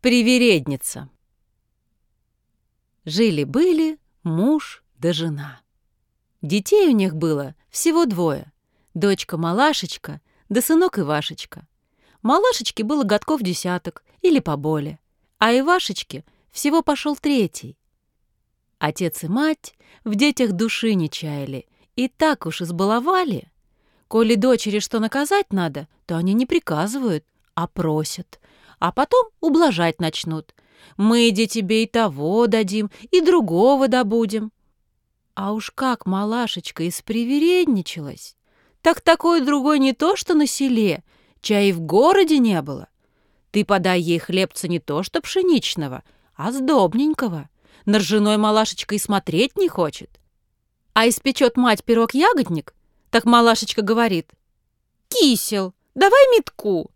Привередница. Жили-были муж да жена. Детей у них было всего двое. Дочка Малашечка да сынок Ивашечка. Малашечке было годков десяток или поболее, а Ивашечке всего пошел третий. Отец и мать в детях души не чаяли и так уж избаловали. Коли дочери что наказать надо, то они не приказывают, а просят — а потом ублажать начнут. Мы, де тебе и того дадим, и другого добудем. А уж как малашечка испривередничалась, так такой другой не то что на селе, чай и в городе не было. Ты подай ей хлебца не то что пшеничного, а сдобненького. На ржаной малашечка и смотреть не хочет. А испечет мать пирог-ягодник, так малашечка говорит, «Кисел, давай метку!»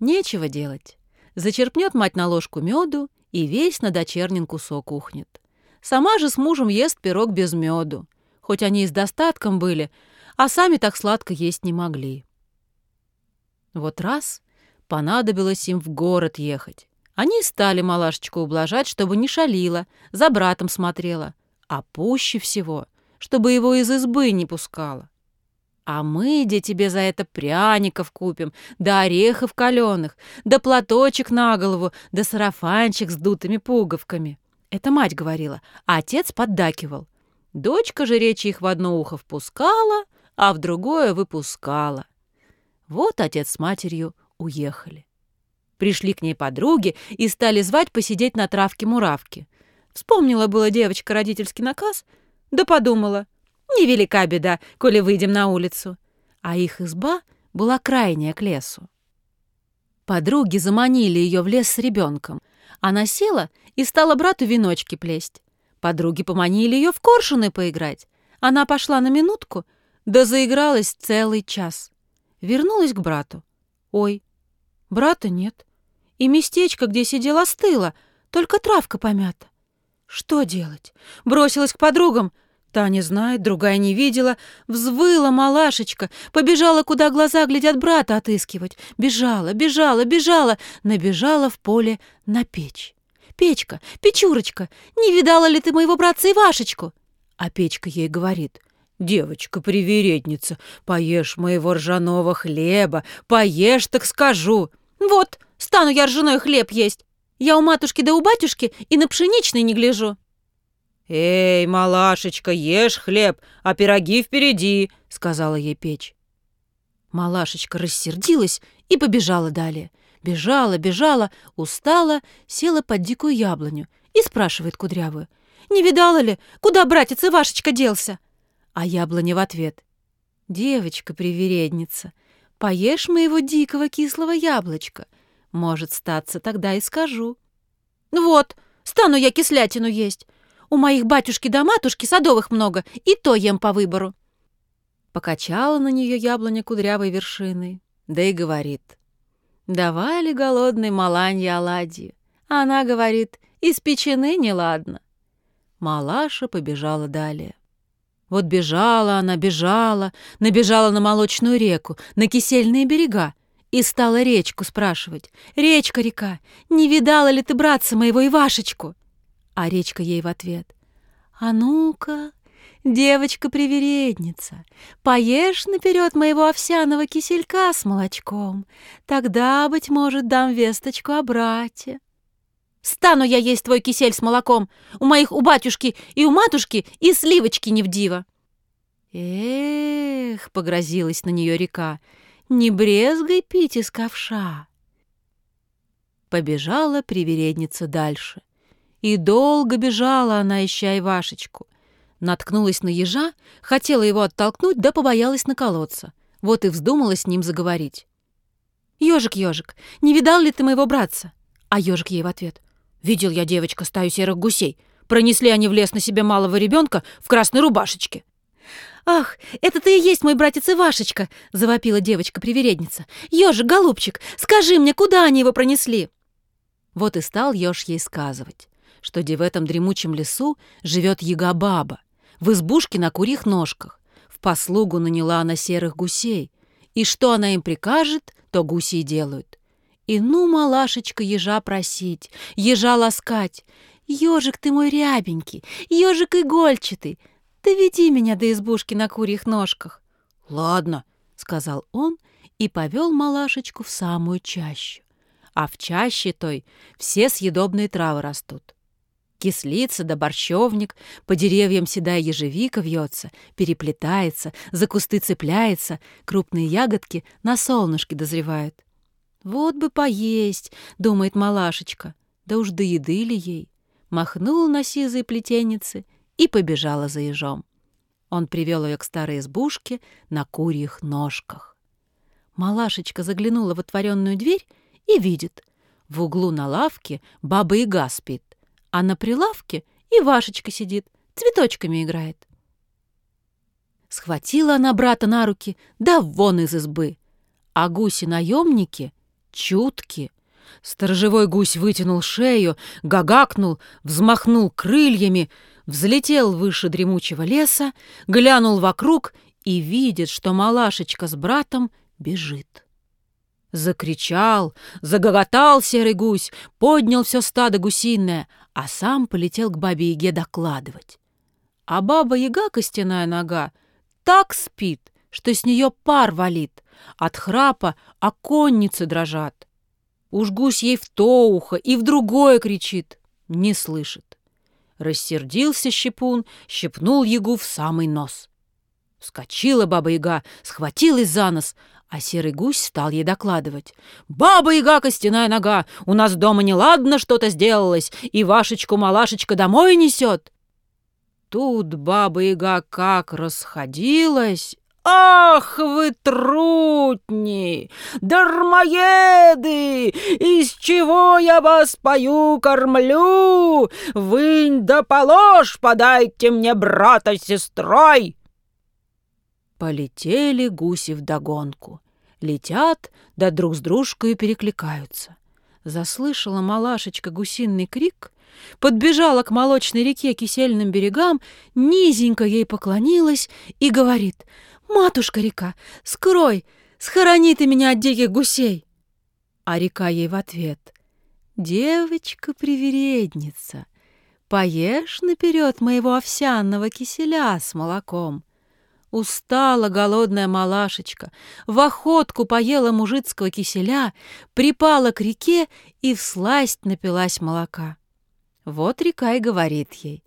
Нечего делать. Зачерпнет мать на ложку меду и весь на дочернин кусок ухнет. Сама же с мужем ест пирог без меду, хоть они и с достатком были, а сами так сладко есть не могли. Вот раз понадобилось им в город ехать. Они стали малашечку ублажать, чтобы не шалила, за братом смотрела, а пуще всего, чтобы его из избы не пускала. А мы, где тебе за это пряников купим, да орехов каленых, да платочек на голову, да сарафанчик с дутыми пуговками. Это мать говорила, а отец поддакивал. Дочка же речи их в одно ухо впускала, а в другое выпускала. Вот отец с матерью уехали. Пришли к ней подруги и стали звать посидеть на травке-муравке. Вспомнила была девочка родительский наказ, да подумала — Невелика беда, коли выйдем на улицу. А их изба была крайняя к лесу. Подруги заманили ее в лес с ребенком. Она села и стала брату веночки плесть. Подруги поманили ее в коршуны поиграть. Она пошла на минутку, да заигралась целый час. Вернулась к брату. Ой, брата нет. И местечко, где сидела, остыло, только травка помята. Что делать? Бросилась к подругам — Таня знает, другая не видела. Взвыла малашечка, побежала, куда глаза глядят брата отыскивать. Бежала, бежала, бежала, набежала в поле на печь. «Печка, Печурочка, не видала ли ты моего братца Ивашечку?» А Печка ей говорит, «Девочка-привередница, поешь моего ржаного хлеба, поешь, так скажу». «Вот, стану я ржаной хлеб есть. Я у матушки да у батюшки и на пшеничный не гляжу». «Эй, малашечка, ешь хлеб, а пироги впереди», — сказала ей печь. Малашечка рассердилась и побежала далее. Бежала, бежала, устала, села под дикую яблоню и спрашивает кудрявую. «Не видала ли, куда братец Ивашечка делся?» А яблоня в ответ. «Девочка-привередница, поешь моего дикого кислого яблочка. Может, статься тогда и скажу». «Вот, стану я кислятину есть. У моих батюшки да матушки садовых много, и то ем по выбору». Покачала на нее яблоня кудрявой вершиной, да и говорит. «Давали голодной маланье оладьи». Она говорит, «Испечены неладно». Малаша побежала далее. Вот бежала она, бежала, набежала на молочную реку, на кисельные берега, и стала речку спрашивать. «Речка, река, не видала ли ты братца моего Ивашечку?» А речка ей в ответ. «А ну-ка, девочка-привередница, поешь наперед моего овсяного киселька с молочком, тогда, быть может, дам весточку о брате». «Стану я есть твой кисель с молоком! У моих у батюшки и у матушки и сливочки не в диво!» «Эх!» — погрозилась на нее река. «Не брезгай пить из ковша!» Побежала привередница дальше. И долго бежала она, ища Ивашечку. Наткнулась на ежа, хотела его оттолкнуть, да побоялась наколоться. Вот и вздумала с ним заговорить. «Ежик, ежик, не видал ли ты моего братца?» А ежик ей в ответ. «Видел я, девочка, стаю серых гусей. Пронесли они в лес на себе малого ребенка в красной рубашечке». «Ах, это ты и есть мой братец Ивашечка!» — завопила девочка-привередница. «Ежик, голубчик, скажи мне, куда они его пронесли?» Вот и стал еж ей сказывать что где в этом дремучем лесу живет яга-баба, в избушке на курьих ножках. В послугу наняла она серых гусей, и что она им прикажет, то гуси и делают. И ну, малашечка, ежа просить, ежа ласкать. Ежик ты мой рябенький, ежик игольчатый, доведи меня до избушки на курьих ножках. Ладно, сказал он и повел малашечку в самую чащу. А в чаще той все съедобные травы растут. Кислица да борщевник, по деревьям седая ежевика вьется, переплетается, за кусты цепляется, крупные ягодки на солнышке дозревают. «Вот бы поесть», — думает малашечка, да уж до еды ли ей. Махнула на сизой плетенице и побежала за ежом. Он привел ее к старой избушке на курьих ножках. Малашечка заглянула в отворенную дверь и видит. В углу на лавке баба-яга спит, а на прилавке и Вашечка сидит, цветочками играет. Схватила она брата на руки, да вон из избы. А гуси-наемники чутки. Сторожевой гусь вытянул шею, гагакнул, взмахнул крыльями, взлетел выше дремучего леса, глянул вокруг и видит, что малашечка с братом бежит. Закричал, загоготал серый гусь, поднял все стадо гусиное, а сам полетел к бабе-яге докладывать. А баба-яга, костяная нога, так спит, что с нее пар валит, от храпа оконницы дрожат. Уж гусь ей в то ухо и в другое кричит, не слышит. Рассердился щепун, щепнул ягу в самый нос. Вскочила баба-яга, схватилась за нос, а серый гусь стал ей докладывать. «Баба-яга, костяная нога, у нас дома неладно что-то сделалось, и Вашечку-малашечка домой несет». Тут баба-яга как расходилась, «Ах вы, трутни, дармоеды! Из чего я вас пою, кормлю? Вынь да положь, подайте мне брата с сестрой!» Полетели гуси вдогонку. Летят, да друг с дружкой перекликаются. Заслышала малашечка гусиный крик, подбежала к молочной реке кисельным берегам, низенько ей поклонилась и говорит — «Матушка-река, скрой, схорони ты меня от диких гусей!» А река ей в ответ. «Девочка-привередница, поешь наперед моего овсяного киселя с молоком!» Устала голодная малашечка, в охотку поела мужицкого киселя, припала к реке и всласть напилась молока. Вот река и говорит ей,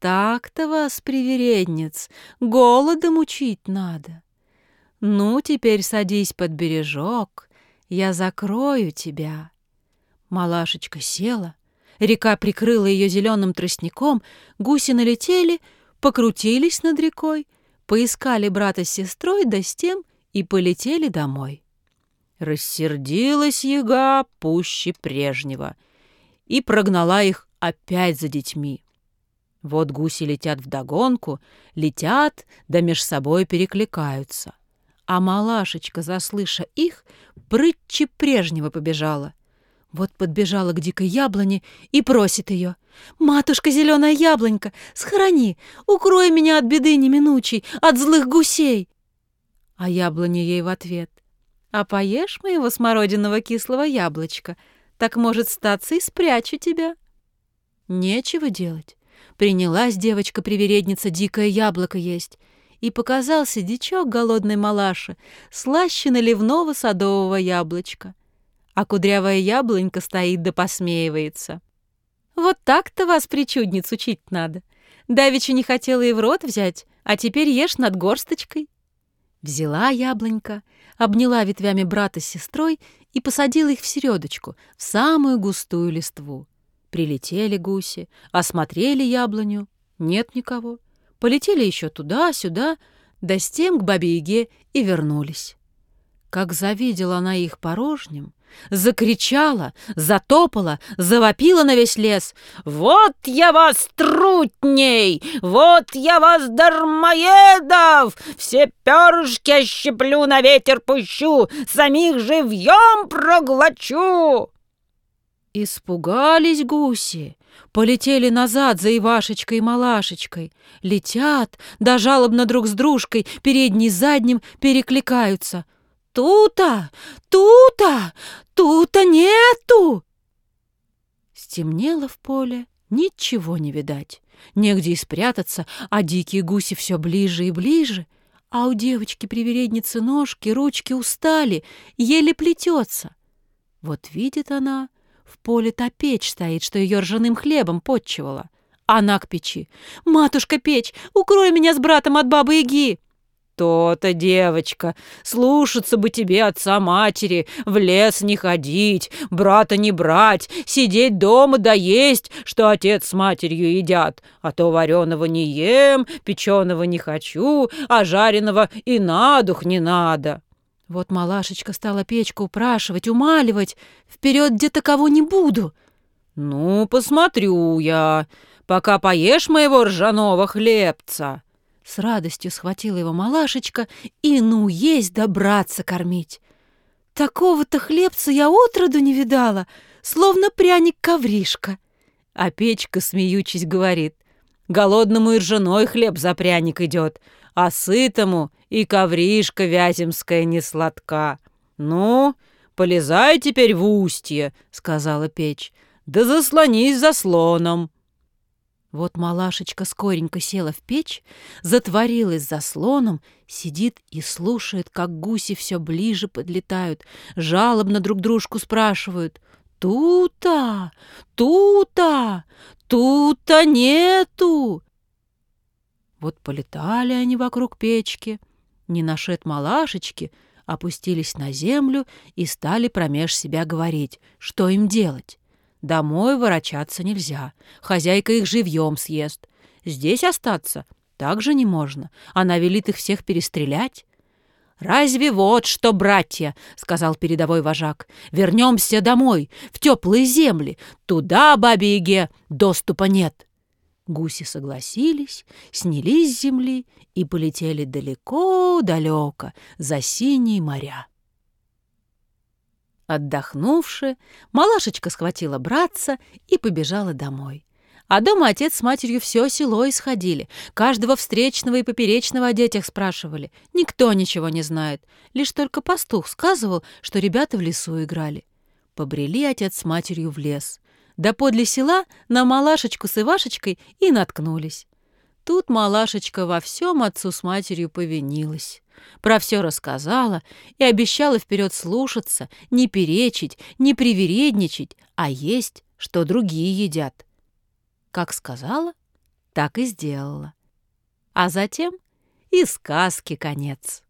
так-то вас, привередниц, голодом учить надо. Ну, теперь садись под бережок, я закрою тебя. Малашечка села, река прикрыла ее зеленым тростником, гуси налетели, покрутились над рекой, поискали брата с сестрой, да с тем и полетели домой. Рассердилась яга пуще прежнего и прогнала их опять за детьми. Вот гуси летят вдогонку, летят, да меж собой перекликаются. А малашечка, заслыша их, прытче прежнего побежала. Вот подбежала к дикой яблоне и просит ее. «Матушка зеленая яблонька, схорони, укрой меня от беды неминучей, от злых гусей!» А яблоня ей в ответ. «А поешь моего смородиного кислого яблочка, так, может, статься и спрячу тебя». Нечего делать. Принялась девочка-привередница дикое яблоко есть, и показался дичок голодной малаши, слаще наливного садового яблочка. А кудрявая яблонька стоит да посмеивается. Вот так-то вас, причудниц, учить надо. Давеча не хотела и в рот взять, а теперь ешь над горсточкой. Взяла яблонька, обняла ветвями брата с сестрой и посадила их в середочку, в самую густую листву. Прилетели гуси, осмотрели яблоню. Нет никого. Полетели еще туда-сюда, да с тем к бабе-яге и вернулись. Как завидела она их порожним, закричала, затопала, завопила на весь лес. «Вот я вас, трутней! Вот я вас, дармоедов! Все перышки ощеплю, на ветер пущу, самих живьем проглочу!» Испугались гуси, полетели назад за Ивашечкой и Малашечкой. Летят, да жалобно друг с дружкой, передний задним перекликаются. Тута! Тута! Тута нету!» Стемнело в поле, ничего не видать. Негде и спрятаться, а дикие гуси все ближе и ближе. А у девочки-привередницы ножки, ручки устали, еле плетется. Вот видит она, в поле та печь стоит, что ее ржаным хлебом подчевала. Она к печи. «Матушка печь, укрой меня с братом от бабы-яги!» «То-то, девочка, слушаться бы тебе отца-матери, в лес не ходить, брата не брать, сидеть дома да есть, что отец с матерью едят, а то вареного не ем, печеного не хочу, а жареного и на дух не надо». Вот малашечка стала печку упрашивать, умаливать. Вперед где-то кого не буду. «Ну, посмотрю я, пока поешь моего ржаного хлебца». С радостью схватила его малашечка и ну есть добраться кормить. Такого-то хлебца я отроду не видала, словно пряник-ковришка. А печка, смеючись, говорит, голодному и ржаной хлеб за пряник идет, а сытому и ковришка вяземская не сладка. Ну, полезай теперь в устье, сказала печь, да заслонись заслоном. Вот малашечка скоренько села в печь, затворилась заслоном, сидит и слушает, как гуси все ближе подлетают, жалобно друг дружку спрашивают. «Тута! Тута! Тута нету!» Вот полетали они вокруг печки, не нашед малашечки, опустились на землю и стали промеж себя говорить, что им делать. Домой ворочаться нельзя. Хозяйка их живьем съест. Здесь остаться также не можно. Она велит их всех перестрелять. «Разве вот что, братья!» — сказал передовой вожак. «Вернемся домой, в теплые земли. Туда, бабе-яге, доступа нет». Гуси согласились, снялись с земли и полетели далеко-далеко за синие моря. Отдохнувши, малашечка схватила братца и побежала домой. А дома отец с матерью все село исходили. Каждого встречного и поперечного о детях спрашивали. Никто ничего не знает. Лишь только пастух сказывал, что ребята в лесу играли. Побрели отец с матерью в лес. Да подле села на малашечку с Ивашечкой и наткнулись. Тут малашечка во всем отцу с матерью повинилась. Про все рассказала и обещала вперед слушаться, не перечить, не привередничать, а есть, что другие едят. Как сказала, так и сделала. А затем и сказки конец.